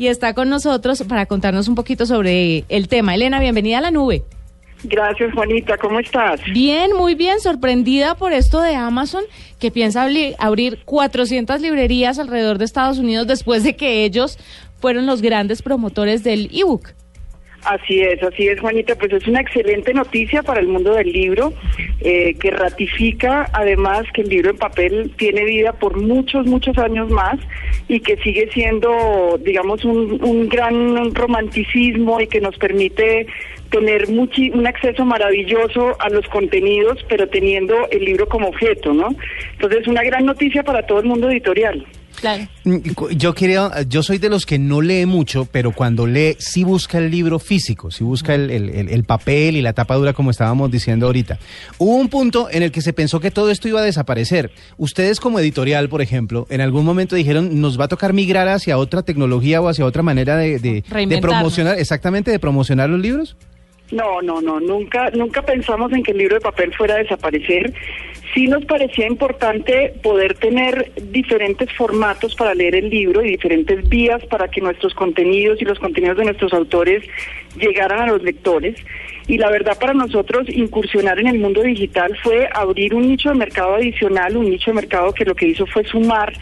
y está con nosotros para contarnos un poquito sobre el tema. Elena, bienvenida a la nube. Gracias, Juanita. ¿Cómo estás? Bien, muy bien. Sorprendida por esto de Amazon, que piensa abrir 400 librerías alrededor de Estados Unidos después de que ellos fueron los grandes promotores del ebook. Así es, así es, Juanita. Pues es una excelente noticia para el mundo del libro, eh, que ratifica además que el libro en papel tiene vida por muchos, muchos años más y que sigue siendo, digamos, un, gran romanticismo y que nos permite tener un acceso maravilloso a los contenidos, pero teniendo el libro como objeto, ¿no? Entonces, una gran noticia para todo el mundo editorial. Claro. Mm, yo quería, yo soy de los que no lee mucho, pero cuando lee sí busca el libro físico, sí busca el, el, papel y la tapa dura como estábamos diciendo ahorita. Hubo un punto en el que se pensó que todo esto iba a desaparecer. Ustedes como editorial, por ejemplo, en algún momento dijeron, nos va a tocar migrar hacia otra tecnología o hacia otra manera de, de, de promocionar, exactamente, de promocionar los libros. No, no, no, nunca, nunca pensamos en que el libro de papel fuera a desaparecer. Sí nos parecía importante poder tener diferentes formatos para leer el libro y diferentes vías para que nuestros contenidos y los contenidos de nuestros autores llegaran a los lectores. Y la verdad para nosotros incursionar en el mundo digital fue abrir un nicho de mercado adicional, un nicho de mercado que lo que hizo fue sumar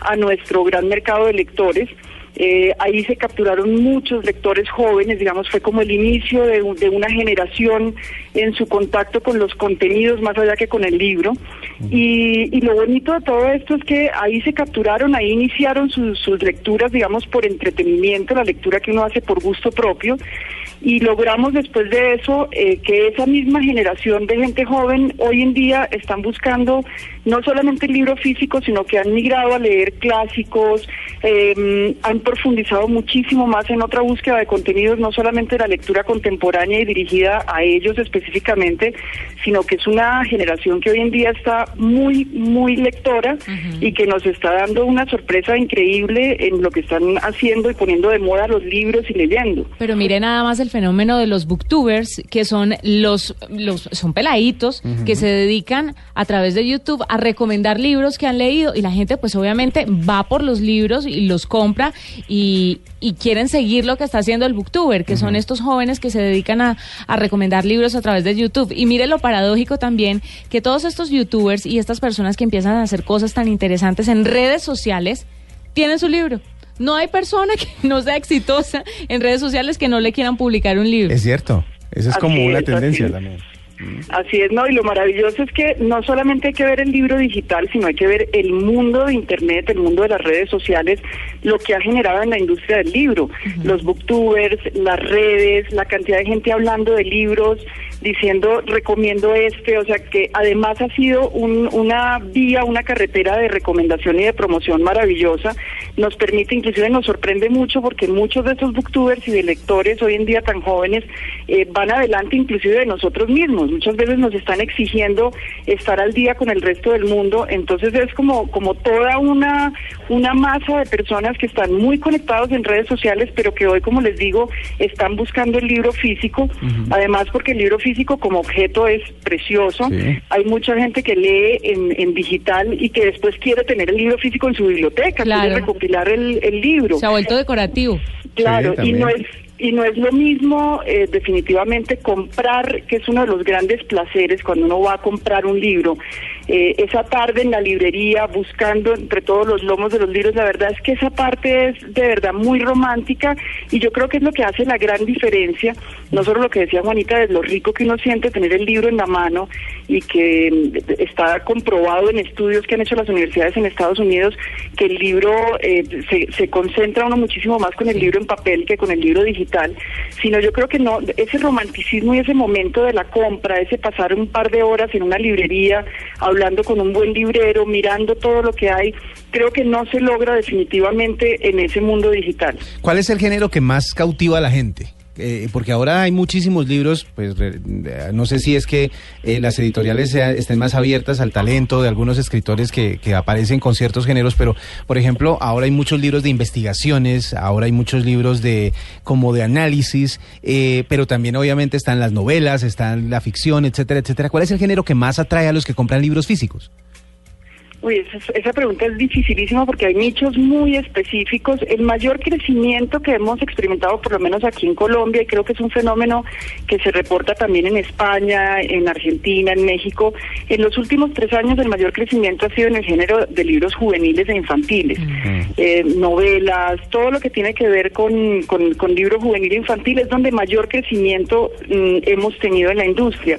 a nuestro gran mercado de lectores eh, ahí se capturaron muchos lectores jóvenes, digamos, fue como el inicio de, una generación en su contacto con los contenidos más allá que con el libro. Y, lo bonito de todo esto es que ahí se capturaron, ahí iniciaron sus, sus lecturas, digamos, por entretenimiento, la lectura que uno hace por gusto propio y logramos después de eso eh, que esa misma generación de gente joven hoy en día están buscando no solamente el libro físico, sino que han migrado a leer clásicos, em, han profundizado muchísimo más en otra búsqueda de contenidos, no solamente la lectura contemporánea y dirigida a ellos específicamente, sino que es una generación que hoy en día está muy, muy lectora y que nos está dando una sorpresa increíble en lo que están haciendo y poniendo de moda los libros y leyendo. Pero mire nada más el fenómeno de los booktubers, que son los, los son peladitos que se dedican a través de YouTube a recomendar libros que han leído y la gente pues obviamente va por los libros y los compra y, y quieren seguir lo que está haciendo el booktuber, que son estos jóvenes que se dedican a, a recomendar libros a través de YouTube. Y mire lo paradójico también, que todos estos youtubers y estas personas que empiezan a hacer cosas tan interesantes en redes sociales, tienen su libro. No hay persona que no sea exitosa en redes sociales que no le quieran publicar un libro. Es cierto, esa es como una tendencia también. Así es, ¿no? Y lo maravilloso es que no solamente hay que ver el libro digital, sino hay que ver el mundo de Internet, el mundo de las redes sociales, lo que ha generado en la industria del libro. Los booktubers, las redes, la cantidad de gente hablando de libros, diciendo recomiendo este, o sea que además ha sido una vía, una carretera de recomendación y de promoción maravillosa. Nos permite, inclusive nos sorprende mucho porque muchos de estos booktubers y de lectores hoy en día tan jóvenes eh, van adelante inclusive de nosotros mismos muchas veces nos están exigiendo estar al día con el resto del mundo, entonces es como, como toda una, una masa de personas que están muy conectados en redes sociales, pero que hoy, como les digo, están buscando el libro físico, además porque el libro físico como objeto es precioso, hay mucha gente que lee en, digital y que después quiere tener el libro físico en su biblioteca, quiere recopilar el, el libro. Se ha vuelto decorativo. Claro, y no es y no es lo mismo eh, definitivamente comprar, que es uno de los grandes placeres cuando uno va a comprar un libro, eh, esa tarde en la librería buscando entre todos los lomos de los libros, la verdad es que esa parte es de verdad muy romántica y yo creo que es lo que hace la gran diferencia, no solo lo que decía Juanita, de lo rico que uno siente tener el libro en la mano y que mm, está comprobado en estudios que han hecho las universidades en Estados Unidos, que el libro eh, se, se concentra uno muchísimo más con el libro en papel que con el libro digital, sino yo creo que no, ese romanticismo y ese momento de la compra, ese pasar un par de horas en una librería, hablando con un buen librero, mirando todo lo que hay, creo que no se logra definitivamente en ese mundo digital. ¿Cuál es el género que más cautiva a la gente? Eh, porque ahora hay muchísimos libros, pues no sé si es que eh, las editoriales estén más abiertas al talento de algunos escritores que, aparecen con ciertos géneros, pero por ejemplo, ahora hay muchos libros de investigaciones, ahora hay muchos libros de como de análisis, eh, pero también obviamente están las novelas, están la ficción, etcétera, etcétera. ¿Cuál es el género que más atrae a los que compran libros físicos? Uy, esa, esa, pregunta es dificilísima porque hay nichos muy específicos. El mayor crecimiento que hemos experimentado, por lo menos aquí en Colombia, y creo que es un fenómeno que se reporta también en España, en Argentina, en México, en los últimos tres años el mayor crecimiento ha sido en el género de libros juveniles e infantiles, mm. eh, novelas, todo lo que tiene que ver con, con, libros juvenil e infantil es donde mayor crecimiento mm, hemos tenido en la industria.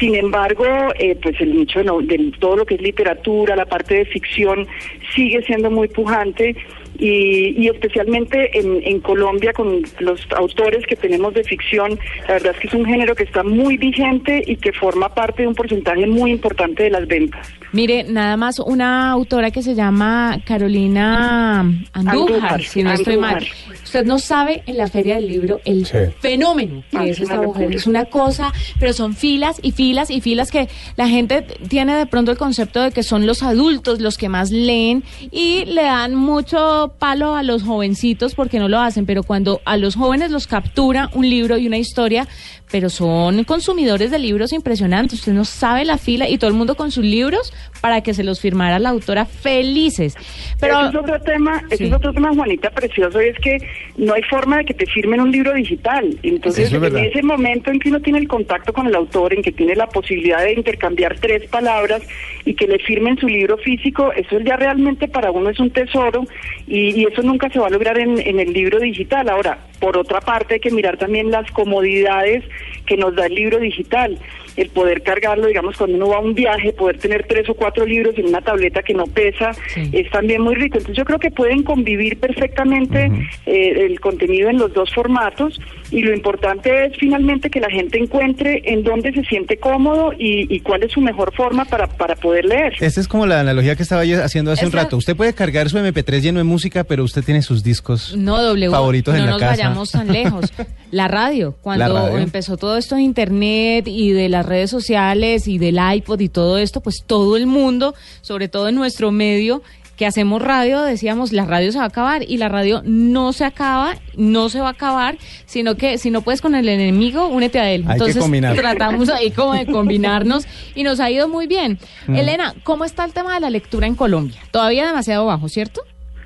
Sin embargo, eh, pues el nicho de, todo lo que es literatura, la parte de ficción, sigue siendo muy pujante. Y, especialmente en, en, Colombia con los autores que tenemos de ficción, la verdad es que es un género que está muy vigente y que forma parte de un porcentaje muy importante de las ventas. Mire, nada más una autora que se llama Carolina Andújar, si no estoy mal. Usted no sabe en la Feria del Libro el fenómeno que es esta mujer. Es una cosa, pero son filas y filas y filas que la gente tiene de pronto el concepto de que son los adultos los que más leen y le dan mucho palo a los jovencitos porque no lo hacen, pero cuando a los jóvenes los captura un libro y una historia, pero son consumidores de libros impresionantes. Usted no sabe la fila y todo el mundo con sus libros para que se los firmara la autora felices. Pero es otro tema, es otro tema, Juanita, precioso, y es que no hay forma de que te firmen un libro digital. Entonces, en ese momento en que uno tiene el contacto con el autor, en que tiene la posibilidad de intercambiar tres palabras y que le firmen su libro físico, eso ya realmente para uno es un tesoro y, eso nunca se va a lograr en, en el libro digital. Ahora, por otra parte, hay que mirar también las comodidades que nos da el libro digital el poder cargarlo, digamos, cuando uno va a un viaje, poder tener tres o cuatro libros en una tableta que no pesa, es también muy rico. Entonces yo creo que pueden convivir perfectamente eh, el contenido en los dos formatos y lo importante es finalmente que la gente encuentre en dónde se siente cómodo y, cuál es su mejor forma para, para poder leer. Esta es como la analogía que estaba yo haciendo hace un rato. Usted puede cargar su MP3 lleno de música, pero usted tiene sus discos no, favoritos en la casa. Vayamos tan lejos. La radio, cuando empezó todo esto de internet y de la redes sociales y del iPod y todo esto, pues todo el mundo, sobre todo en nuestro medio, que hacemos radio, decíamos, la radio se va a acabar y la radio no se acaba, no se va a acabar, sino que si no puedes con el enemigo, únete a él. Entonces tratamos ahí como de combinarnos y nos ha ido muy bien. Elena, ¿cómo está el tema de la lectura en Colombia? Todavía demasiado bajo, ¿cierto?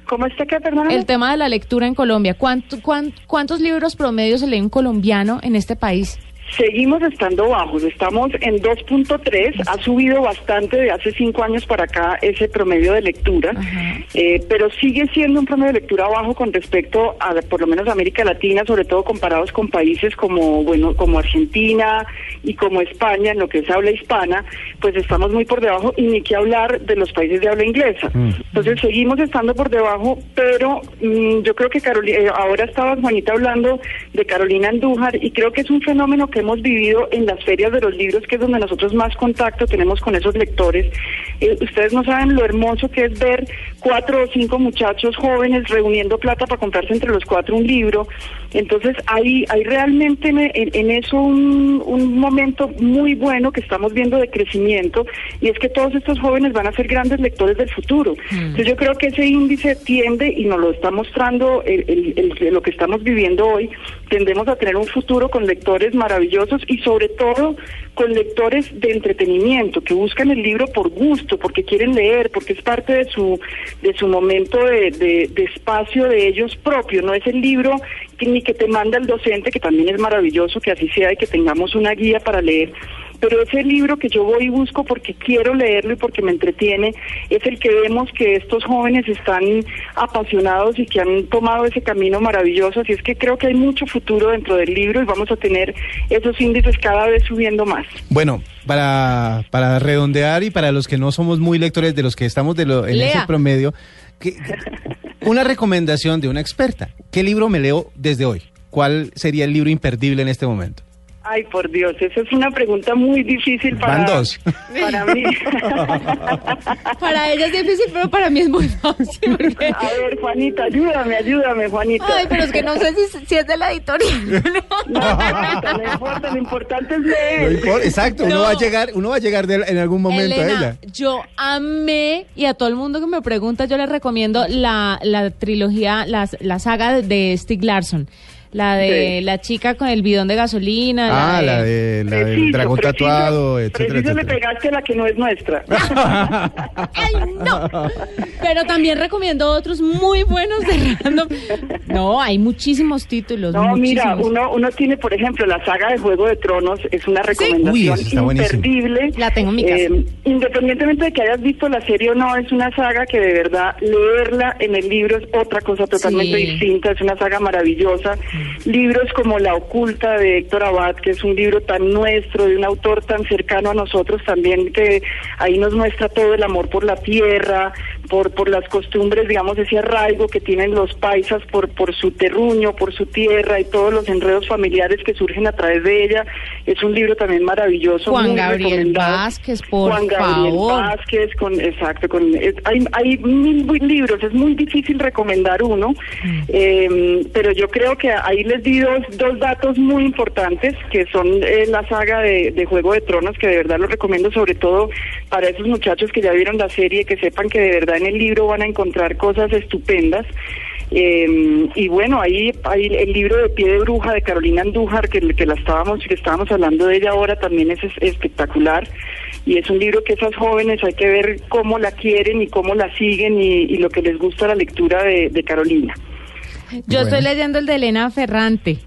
¿Cómo está que? El tema de la lectura en Colombia. ¿Cuántos libros promedios se lee un colombiano en este país? Seguimos estando bajos, estamos en 2.3, ha subido bastante de hace cinco años para acá ese promedio de lectura, eh, pero sigue siendo un promedio de lectura bajo con respecto a por lo menos América Latina, sobre todo comparados con países como bueno como Argentina y como España, en lo que es habla hispana, pues estamos muy por debajo y ni que hablar de los países de habla inglesa. Mm. Entonces seguimos estando por debajo, pero mm, yo creo que Carolina, eh, ahora estaba Juanita hablando de Carolina Andújar y creo que es un fenómeno que hemos vivido en las ferias de los libros, que es donde nosotros más contacto tenemos con esos lectores. Eh, ustedes no saben lo hermoso que es ver cuatro o cinco muchachos jóvenes reuniendo plata para comprarse entre los cuatro un libro. Entonces hay, hay realmente en, eso un, un, momento muy bueno que estamos viendo de crecimiento y es que todos estos jóvenes van a ser grandes lectores del futuro. Mm. Entonces yo creo que ese índice tiende y nos lo está mostrando lo que estamos viviendo hoy, tendemos a tener un futuro con lectores maravillosos y sobre todo con lectores de entretenimiento que buscan el libro por gusto, porque quieren leer, porque es parte de su de su momento de, de, espacio de ellos propio, no es el libro que, ni que te manda el docente, que también es maravilloso que así sea y que tengamos una guía para leer, pero ese libro que yo voy y busco porque quiero leerlo y porque me entretiene, es el que vemos que estos jóvenes están apasionados y que han tomado ese camino maravilloso, así es que creo que hay mucho futuro dentro del libro y vamos a tener esos índices cada vez subiendo más. Bueno, para, para redondear y para los que no somos muy lectores, de los que estamos de lo, en ese promedio, una recomendación de una experta. ¿Qué libro me leo desde hoy? ¿Cuál sería el libro imperdible en este momento? Ay, por Dios, esa es una pregunta muy difícil para, para mí. para ella es difícil, pero para mí es muy fácil. A ver, Juanita, ayúdame, ayúdame, Juanita. Ay, pero es que no sé si, es de la editorial. No, no, importa, lo importante es leer. exacto, uno va a llegar, uno va a llegar en algún momento a ella. Yo amé, y a todo el mundo que me pregunta, yo le recomiendo la, la trilogía, la, la saga de Stieg Larsson La de la chica con el bidón de gasolina. Ah, la, de, la del Preciso, dragón preciso, tatuado, etcétera, preciso le etcétera. pegaste a la que no es nuestra. ¡Ay, no! Pero también recomiendo otros muy buenos de Random. No, hay muchísimos títulos. No, mira, uno, uno tiene, por ejemplo, la saga de Juego de Tronos, es una recomendación Uy, buenísima. imperdible. La tengo en mi casa. Eh, independientemente de que hayas visto la serie o no, es una saga que de verdad leerla en el libro es otra cosa totalmente Sí. distinta, es una saga maravillosa. Libros como La Oculta de Héctor Abad, que es un libro tan nuestro, de un autor tan cercano a nosotros también, que ahí nos muestra todo el amor por la tierra, por, por las costumbres, digamos, ese arraigo que tienen los paisas por, por su terruño, por su tierra y todos los enredos familiares que surgen a través de ella. Es un libro también maravilloso. Juan muy Gabriel. Vázquez, por Juan Gabriel favor. Vázquez, con, exacto, con, es- hay, hay mil libros, es muy difícil recomendar uno, Mm. eh, pero yo creo que ahí les di dos, dos datos muy importantes, que son eh, la saga de, de Juego de Tronos, que de verdad lo recomiendo sobre todo para esos muchachos que ya vieron la serie, que sepan que de verdad en el libro van a encontrar cosas estupendas. Eh, y bueno, ahí, ahí el libro de Pie de Bruja de Carolina Andújar, que, que la estábamos, que estábamos hablando de ella ahora, también es, es espectacular. Y es un libro que esas jóvenes hay que ver cómo la quieren y cómo la siguen y, y lo que les gusta la lectura de, de Carolina. Yo Bueno. estoy leyendo el de Elena Ferrante.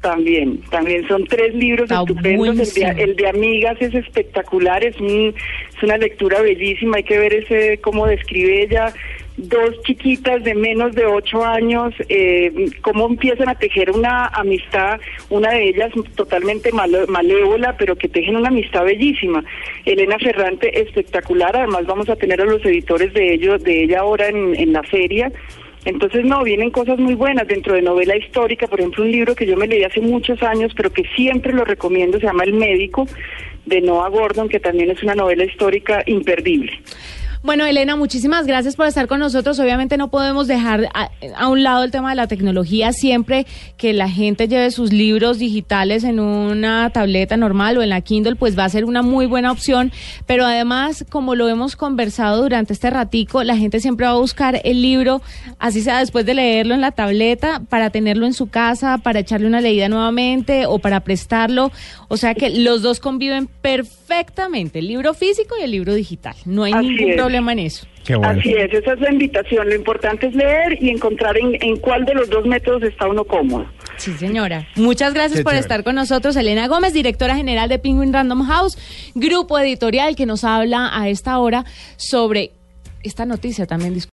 También, también son tres libros Está estupendos. El de, el de Amigas es espectacular, es, un- es una lectura bellísima. Hay que ver ese cómo describe ella dos chiquitas de menos de ocho años, eh, cómo empiezan a tejer una amistad, una de ellas totalmente malo- malévola, pero que tejen una amistad bellísima. Elena Ferrante, espectacular. Además vamos a tener a los editores de ellos, de ella ahora en, en la feria. Entonces, no, vienen cosas muy buenas dentro de novela histórica, por ejemplo, un libro que yo me leí hace muchos años, pero que siempre lo recomiendo, se llama El Médico, de Noah Gordon, que también es una novela histórica imperdible. Bueno, Elena, muchísimas gracias por estar con nosotros. Obviamente no podemos dejar a, a un lado el tema de la tecnología. Siempre que la gente lleve sus libros digitales en una tableta normal o en la Kindle, pues va a ser una muy buena opción. Pero además, como lo hemos conversado durante este ratico, la gente siempre va a buscar el libro, así sea después de leerlo en la tableta, para tenerlo en su casa, para echarle una leída nuevamente o para prestarlo. O sea que los dos conviven perfectamente, el libro físico y el libro digital. No hay Así ningún es. problema en eso. Qué bueno. Así es, esa es la invitación. Lo importante es leer y encontrar en, en cuál de los dos métodos está uno cómodo. Sí, señora. Muchas gracias por estar con nosotros. Elena Gómez, directora general de Penguin Random House, grupo editorial que nos habla a esta hora sobre esta noticia también.